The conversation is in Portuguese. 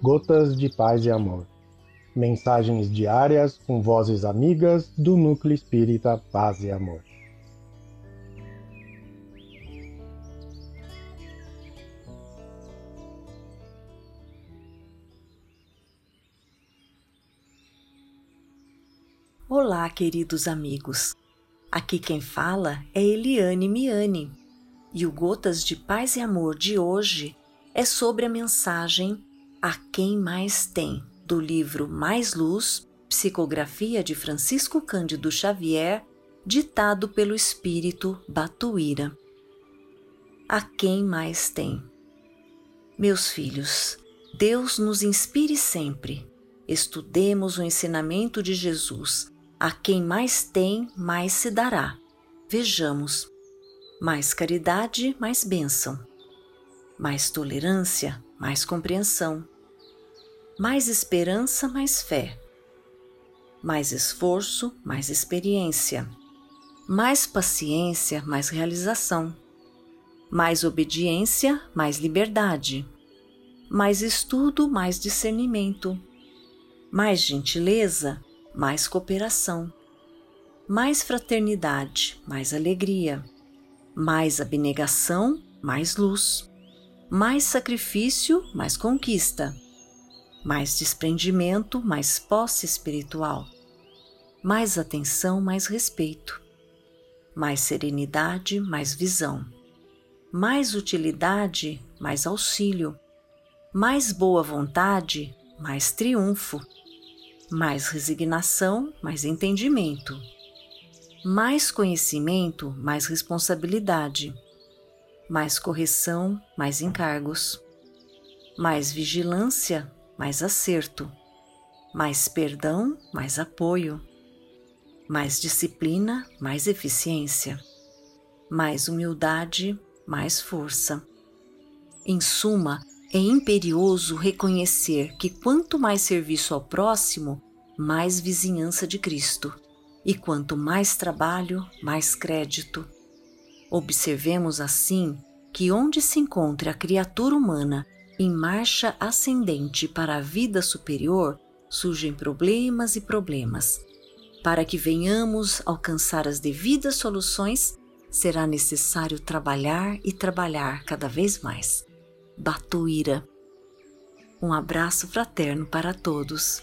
Gotas de Paz e Amor. Mensagens diárias com vozes amigas do Núcleo Espírita Paz e Amor. Olá, queridos amigos. Aqui quem fala é Eliane Miani e o Gotas de Paz e Amor de hoje é sobre a mensagem A Quem Mais Tem, do livro Mais Luz, Psicografia de Francisco Cândido Xavier, ditado pelo espírito Batuíra. A quem mais tem? Meus filhos, Deus nos inspire sempre. Estudemos o ensinamento de Jesus a quem mais tem, mais se dará. Vejamos. Mais caridade, mais bênção. Mais tolerância, mais compreensão. Mais esperança, mais fé. Mais esforço, mais experiência. Mais paciência, mais realização. Mais obediência, mais liberdade. Mais estudo, mais discernimento. Mais gentileza, mais cooperação, mais fraternidade, mais alegria, mais abnegação, mais luz, mais sacrifício, mais conquista, mais desprendimento, mais posse espiritual, mais atenção, mais respeito, mais serenidade, mais visão, mais utilidade, mais auxílio, mais boa vontade, mais triunfo mais resignação, mais entendimento. Mais conhecimento, mais responsabilidade. Mais correção, mais encargos. Mais vigilância, mais acerto. Mais perdão, mais apoio. Mais disciplina, mais eficiência. Mais humildade, mais força. Em suma, é imperioso reconhecer que quanto mais serviço ao próximo, mais vizinhança de Cristo, e quanto mais trabalho, mais crédito. Observemos assim que onde se encontre a criatura humana em marcha ascendente para a vida superior, surgem problemas e problemas. Para que venhamos alcançar as devidas soluções, será necessário trabalhar e trabalhar cada vez mais. Batuíra. Um abraço fraterno para todos.